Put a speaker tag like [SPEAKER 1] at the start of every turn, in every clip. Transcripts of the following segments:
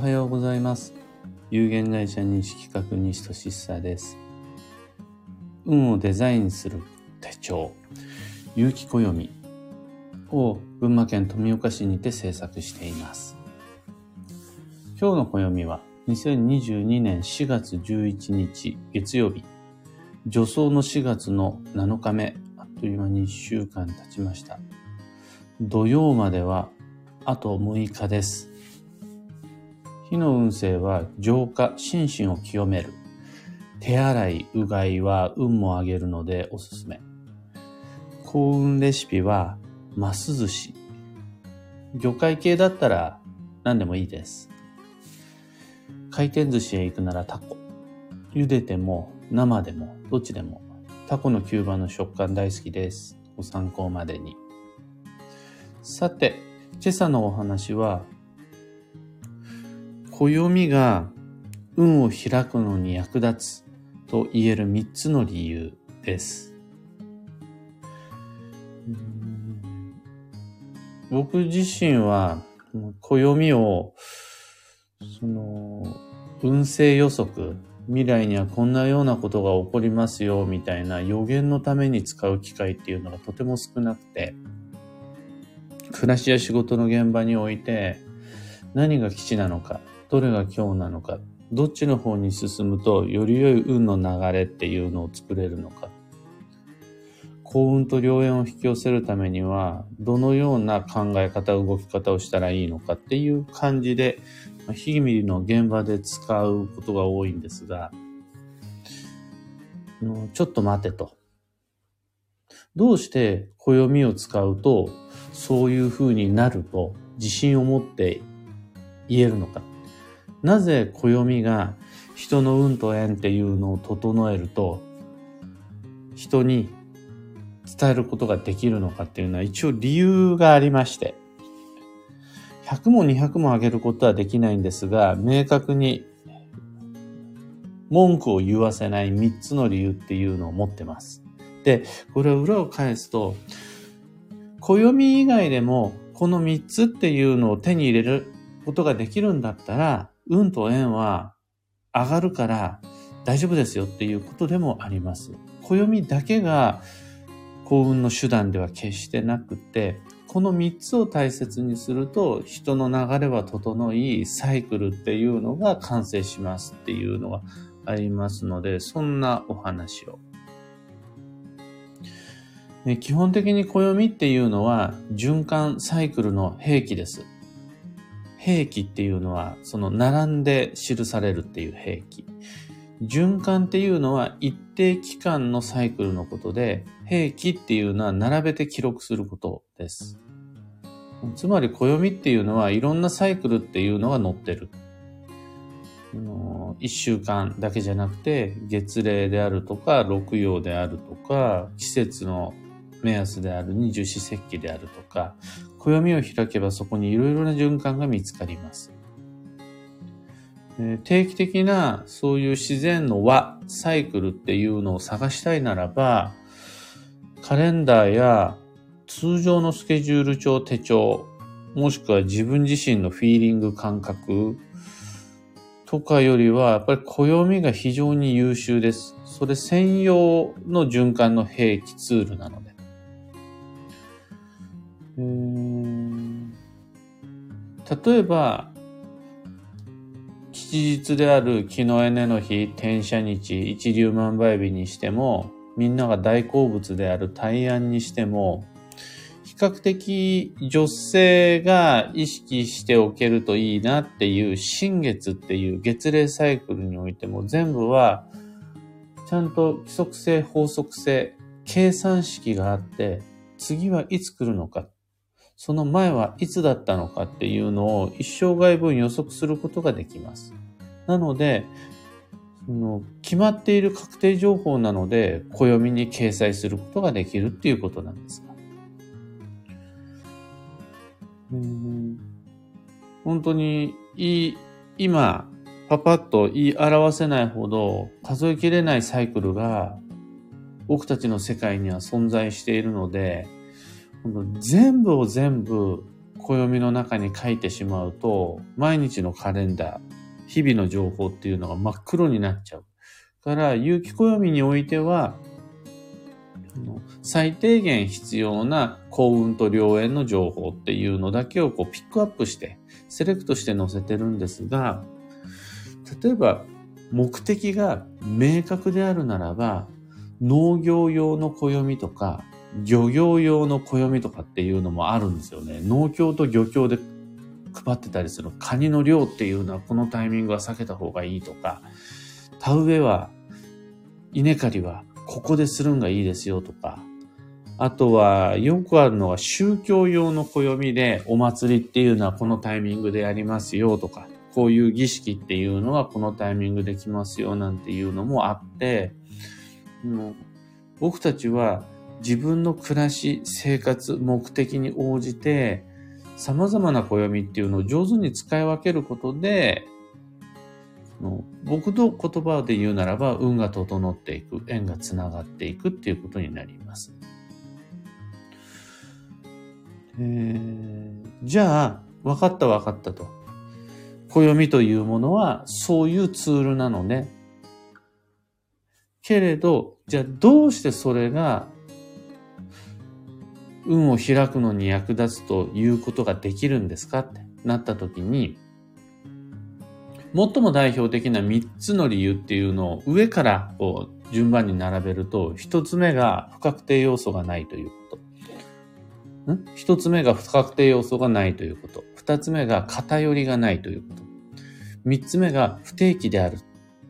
[SPEAKER 1] はようございます。有限会社認識企画西俊久です。運をデザインする手帳、有機暦を群馬県富岡市にて制作しています。今日の暦は2022年4月11日月曜日、助走の4月の7日目、あっという間に1週間経ちました。土曜まではあと6日です。火の運勢は浄化、心身を清める。手洗い、うがいは運も上げるのでおすすめ。幸運レシピは、マス寿司。魚介系だったら何でもいいです。回転寿司へ行くならタコ。茹でても生でもどっちでも。タコの吸盤の食感大好きです。ご参考までに。さて、今朝のお話は、暦が運を開くのに役立つと言える3つの理由です。僕自身は暦をその運勢予測未来にはこんなようなことが起こりますよみたいな予言のために使う機会っていうのがとても少なくて暮らしや仕事の現場において何が基地なのかどれが今日なのかどっちの方に進むとより良い運の流れっていうのを作れるのか幸運と良縁を引き寄せるためにはどのような考え方動き方をしたらいいのかっていう感じで日々の現場で使うことが多いんですがちょっと待てとどうして暦を使うとそういう風になると自信を持って言えるのか。なぜ暦が人の運と縁っていうのを整えると人に伝えることができるのかっていうのは一応理由がありまして100も200も上げることはできないんですが明確に文句を言わせない3つの理由っていうのを持ってます。で、これを裏を返すと暦以外でもこの3つっていうのを手に入れることができるんだったら運と縁は上がるから大丈夫ですよっていうことでもあります。暦だけが幸運の手段では決してなくてこの3つを大切にすると人の流れは整いサイクルっていうのが完成しますっていうのがありますのでそんなお話を。基本的に暦っていうのは循環サイクルの兵器です。兵器っていうのはその並んで記されるっていう兵器。循環っていうのは一定期間のサイクルのことで、兵器っていうのは並べて記録することです。つまり暦っていうのはいろんなサイクルっていうのが載ってる。一週間だけじゃなくて月齢であるとか六曜であるとか季節の目安である二十四節気であるとか暦を開けばそこにいろいろな循環が見つかります。定期的なそういう自然の和、サイクルっていうのを探したいならば、カレンダーや通常のスケジュール帳、手帳、もしくは自分自身のフィーリング感覚とかよりは、やっぱり暦が非常に優秀です。それ専用の循環の兵器ツールなの例えば、吉日である木のエネの日、転写日、一粒万倍日にしても、みんなが大好物である大安にしても、比較的女性が意識しておけるといいなっていう新月っていう月齢サイクルにおいても全部はちゃんと規則性、法則性、計算式があって次はいつ来るのか、その前はいつだったのかっていうのを一生涯分予測することができます。なので、その決まっている確定情報なので暦に掲載することができるっていうことなんですが。本当にいい、今、パパッと言い表せないほど数えきれないサイクルが僕たちの世界には存在しているので、全部を全部暦の中に書いてしまうと、毎日のカレンダー、日々の情報っていうのが真っ黒になっちゃう。から、有機暦においては、最低限必要な幸運と良縁の情報っていうのだけをこうピックアップして、セレクトして載せてるんですが、例えば目的が明確であるならば、農業用の暦とか、漁業用の暦とかっていうのもあるんですよね。農協と漁協で配ってたりするカニの量っていうのはこのタイミングは避けた方がいいとか、田植えは、稲刈りはここでするんがいいですよとか、あとはよくあるのは宗教用の暦でお祭りっていうのはこのタイミングでやりますよとか、こういう儀式っていうのはこのタイミングで来ますよなんていうのもあって、もう僕たちは自分の暮らし、生活、目的に応じて様々な暦っていうのを上手に使い分けることで、僕の言葉で言うならば、運が整っていく、縁がつながっていくっていうことになります。えー、じゃあ、分かった分かったと。暦というものはそういうツールなのね。けれど、じゃあどうしてそれが運を開くのに役立つということができるんですかってなった時に、最も代表的な3つの理由っていうのを上からこう順番に並べると、1つ目が不確定要素がないということ。ん ?1 つ目が不確定要素がないということ。2つ目が偏りがないということ。3つ目が不定期である。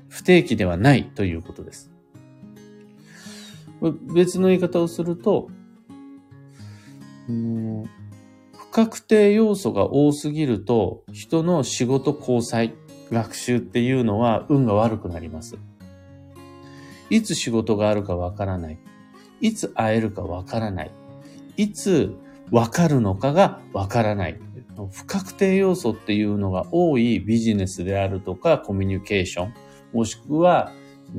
[SPEAKER 1] 不定期ではないということです。別の言い方をすると、不確定要素が多すぎると、人の仕事交際、学習っていうのは運が悪くなります。いつ仕事があるかわからない。いつ会えるかわからない。いつわかるのかがわからない。不確定要素っていうのが多いビジネスであるとかコミュニケーション、もしくは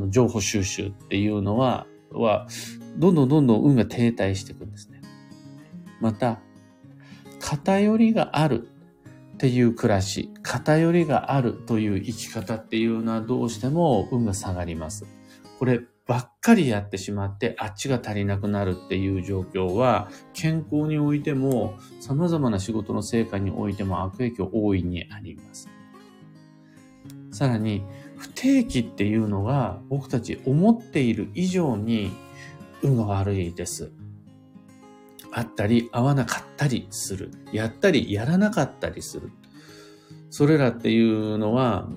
[SPEAKER 1] 情報収集っていうのは、はどんどんどんどん運が停滞していくんですね。また、偏りがあるっていう暮らし、偏りがあるという生き方っていうのはどうしても運が下がります。こればっかりやってしまってあっちが足りなくなるっていう状況は健康においても様々な仕事の成果においても悪影響大いにあります。さらに不定期っていうのが僕たち思っている以上に運が悪いです。あったり合わなかったりする。やったりやらなかったりする。それらっていうのは、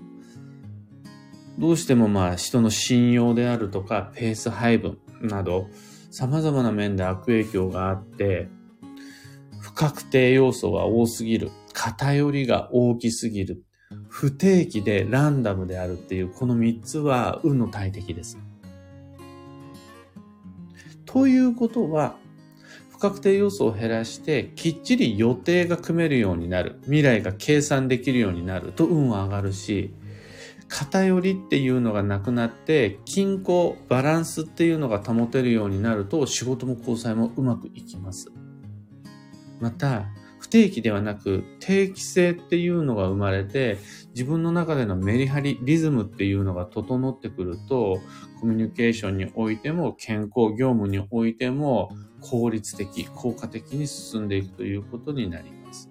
[SPEAKER 1] どうしてもまあ人の信用であるとかペース配分など様々な面で悪影響があって、不確定要素が多すぎる。偏りが大きすぎる。不定期でランダムであるっていうこの3つは運の大敵です。ということは、確定要素を減らしてきっちり予定が組めるようになる。未来が計算できるようになると運は上がるし、偏りっていうのがなくなって、均衡、バランスっていうのが保てるようになると仕事も交際もうまくいきます。また、不定期ではなく定期性っていうのが生まれて自分の中でのメリハリ、リズムっていうのが整ってくるとコミュニケーションにおいても健康業務においても効率的、効果的に進んでいくということになります。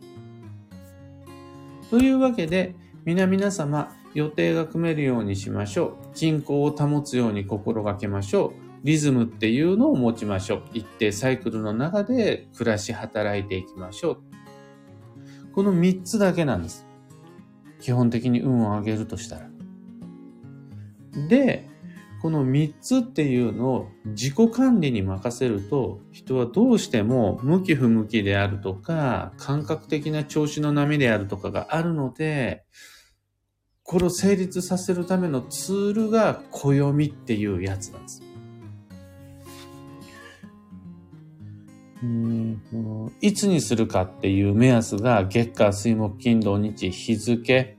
[SPEAKER 1] というわけで皆々様予定が組めるようにしましょう。均衡を保つように心がけましょう。リズムっていうのを持ちましょう。一定サイクルの中で暮らし働いていきましょう。この3つだけなんです。基本的に運を上げるとしたら。で、この3つっていうのを自己管理に任せると、人はどうしても向き不向きであるとか、感覚的な調子の波であるとかがあるので、これを成立させるためのツールが暦っていうやつなんです。うんいつにするかっていう目安が月火水木金土日日付、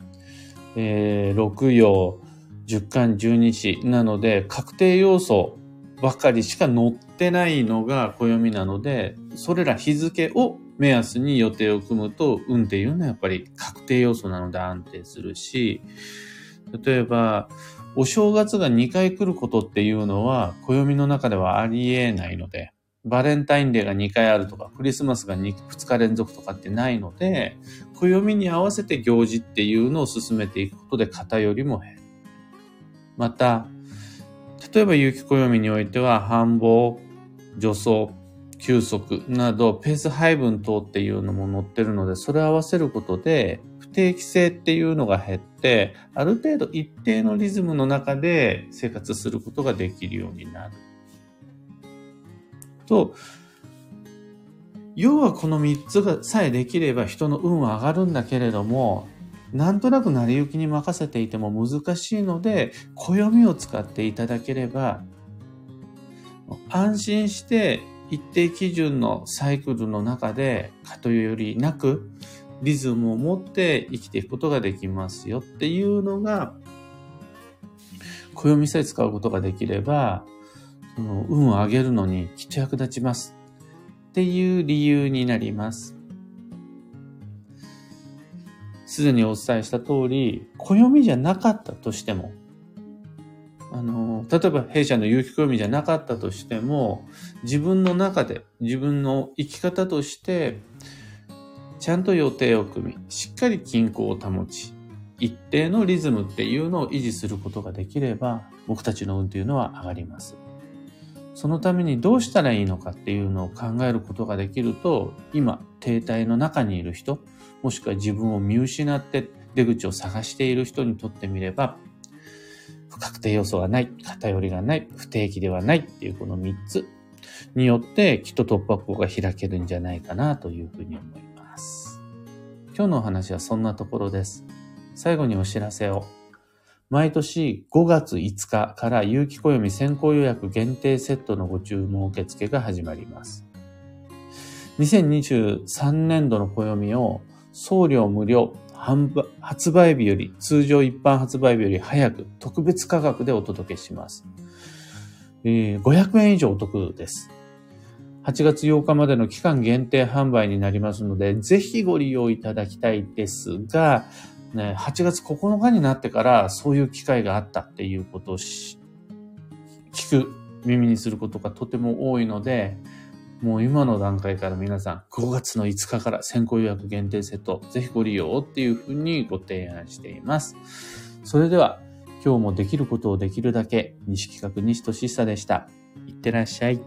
[SPEAKER 1] えー、六曜十干十日なので確定要素ばかりしか載ってないのが暦なのでそれら日付を目安に予定を組むと、運っていうのはやっぱり確定要素なので安定するし、例えば、お正月が2回来ることっていうのは、暦の中ではありえないので、バレンタインデーが2回あるとか、クリスマスが 2, 2日連続とかってないので、暦に合わせて行事っていうのを進めていくことで偏りも減る。また、例えば有機暦においては、繁忙、助走、休息などペース配分等っていうのも載ってるので、それを合わせることで、不定期性っていうのが減って、ある程度一定のリズムの中で生活することができるようになる。と、要はこの3つがさえできれば人の運は上がるんだけれども、なんとなく成り行きに任せていても難しいので、暦を使っていただければ、安心して一定基準のサイクルの中で偏りなくリズムを持って生きていくことができますよっていうのが、暦さえ使うことができれば、その運を上げるのにきっと役立ちますっていう理由になります。すでにお伝えした通り、暦じゃなかったとしても、あの、例えば弊社の有機暦じゃなかったとしても、自分の中で自分の生き方として、ちゃんと予定を組み、しっかり均衡を保ち、一定のリズムっていうのを維持することができれば、僕たちの運というのは上がります。そのためにどうしたらいいのかっていうのを考えることができると、今、停滞の中にいる人、もしくは自分を見失って出口を探している人にとってみれば、不確定要素がない、偏りがない、不定期ではないっていうこの3つによってきっと突破口が開けるんじゃないかなというふうに思います。今日のお話はそんなところです。最後にお知らせを。毎年5月5日から有機暦先行予約限定セットのご注文受付が始まります。2023年度の暦を送料無料発売日より、通常一般発売日より早く特別価格でお届けします。え、500円以上お得です。8月8日までの期間限定販売になりますので、ぜひご利用いただきたいですが、ね、8月9日になってからそういう機会があったっていうことを聞く、耳にすることがとても多いので、もう今の段階から皆さん5月の5日から先行予約限定セットぜひご利用っていうふうにご提案しています。それでは今日もできることをできるだけ西企画西俊久でした。いってらっしゃい。